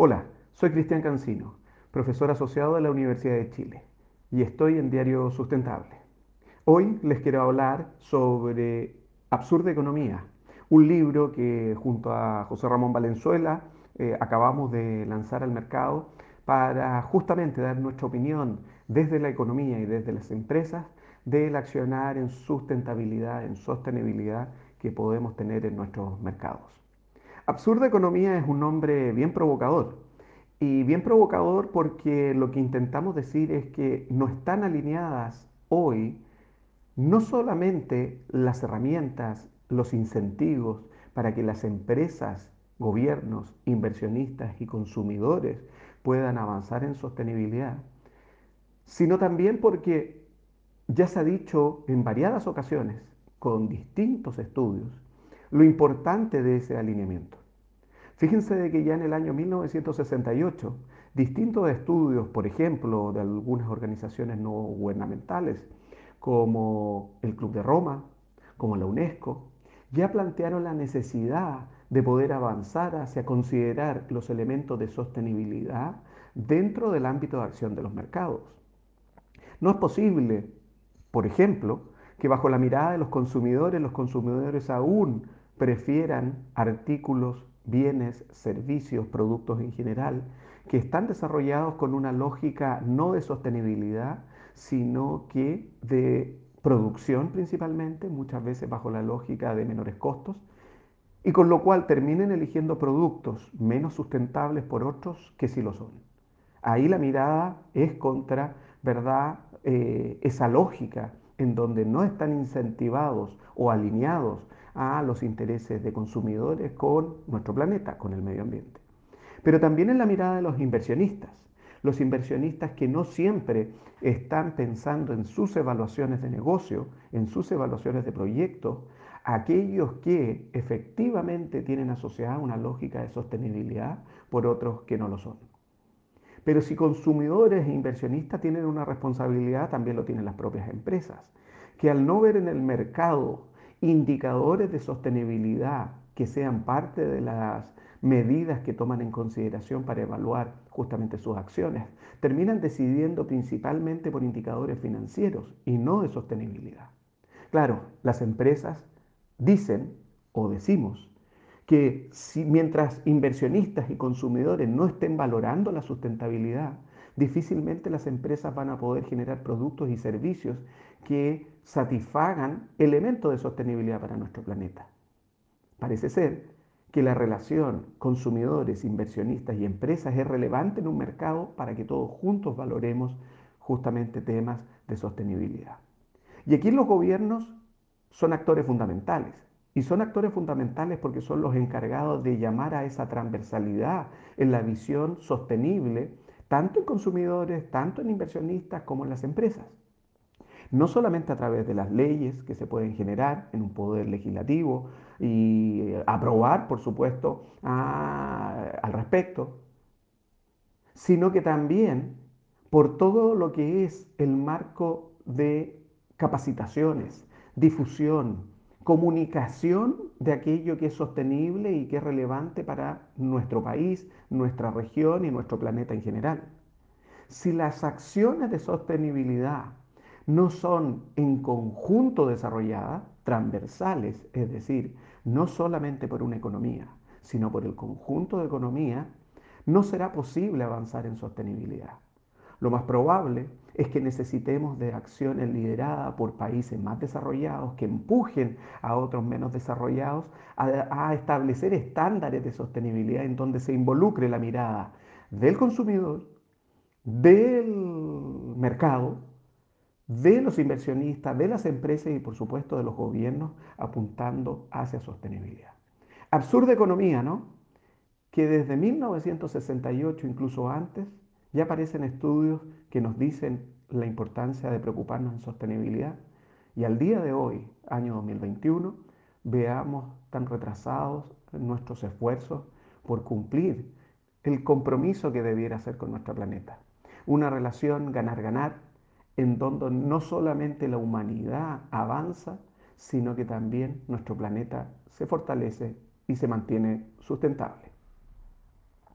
Hola, soy Cristian Cancino, profesor asociado de la Universidad de Chile y estoy en Diario Sustentable. Hoy les quiero hablar sobre Absurda Economía, un libro que junto a José Ramón Valenzuela eh, acabamos de lanzar al mercado para justamente dar nuestra opinión desde la economía y desde las empresas del accionar en sustentabilidad, en sostenibilidad que podemos tener en nuestros mercados. Absurda Economía es un nombre bien provocador. Y bien provocador porque lo que intentamos decir es que no están alineadas hoy no solamente las herramientas, los incentivos para que las empresas, gobiernos, inversionistas y consumidores puedan avanzar en sostenibilidad, sino también porque ya se ha dicho en variadas ocasiones, con distintos estudios, lo importante de ese alineamiento. Fíjense de que ya en el año 1968, distintos estudios, por ejemplo, de algunas organizaciones no gubernamentales, como el Club de Roma, como la UNESCO, ya plantearon la necesidad de poder avanzar hacia considerar los elementos de sostenibilidad dentro del ámbito de acción de los mercados. No es posible, por ejemplo, que bajo la mirada de los consumidores, los consumidores aún prefieran artículos, bienes, servicios, productos en general, que están desarrollados con una lógica no de sostenibilidad, sino que de producción principalmente, muchas veces bajo la lógica de menores costos, y con lo cual terminen eligiendo productos menos sustentables por otros que sí lo son. Ahí la mirada es contra, ¿verdad?, eh, esa lógica en donde no están incentivados o alineados a los intereses de consumidores con nuestro planeta, con el medio ambiente. Pero también en la mirada de los inversionistas, los inversionistas que no siempre están pensando en sus evaluaciones de negocio, en sus evaluaciones de proyectos, aquellos que efectivamente tienen asociada una lógica de sostenibilidad por otros que no lo son. Pero si consumidores e inversionistas tienen una responsabilidad, también lo tienen las propias empresas, que al no ver en el mercado indicadores de sostenibilidad que sean parte de las medidas que toman en consideración para evaluar justamente sus acciones, terminan decidiendo principalmente por indicadores financieros y no de sostenibilidad. Claro, las empresas dicen o decimos que si, mientras inversionistas y consumidores no estén valorando la sustentabilidad, difícilmente las empresas van a poder generar productos y servicios que satisfagan elementos de sostenibilidad para nuestro planeta. Parece ser que la relación consumidores, inversionistas y empresas es relevante en un mercado para que todos juntos valoremos justamente temas de sostenibilidad. Y aquí los gobiernos son actores fundamentales. Y son actores fundamentales porque son los encargados de llamar a esa transversalidad en la visión sostenible, tanto en consumidores, tanto en inversionistas como en las empresas. No solamente a través de las leyes que se pueden generar en un poder legislativo y aprobar, por supuesto, al respecto, sino que también por todo lo que es el marco de capacitaciones, difusión, comunicación de aquello que es sostenible y que es relevante para nuestro país, nuestra región y nuestro planeta en general. Si las acciones de sostenibilidad no son en conjunto desarrolladas, transversales, es decir, no solamente por una economía, sino por el conjunto de economía, no será posible avanzar en sostenibilidad. Lo más probable es que necesitemos de acciones lideradas por países más desarrollados que empujen a otros menos desarrollados a, establecer estándares de sostenibilidad en donde se involucre la mirada del consumidor, del mercado, de los inversionistas, de las empresas y por supuesto de los gobiernos apuntando hacia sostenibilidad. Absurda economía, ¿no? Que desde 1968, incluso antes, ya aparecen estudios que nos dicen la importancia de preocuparnos en sostenibilidad y al día de hoy, año 2021, veamos tan retrasados nuestros esfuerzos por cumplir el compromiso que debiera ser con nuestro planeta. Una relación ganar-ganar en donde no solamente la humanidad avanza, sino que también nuestro planeta se fortalece y se mantiene sustentable.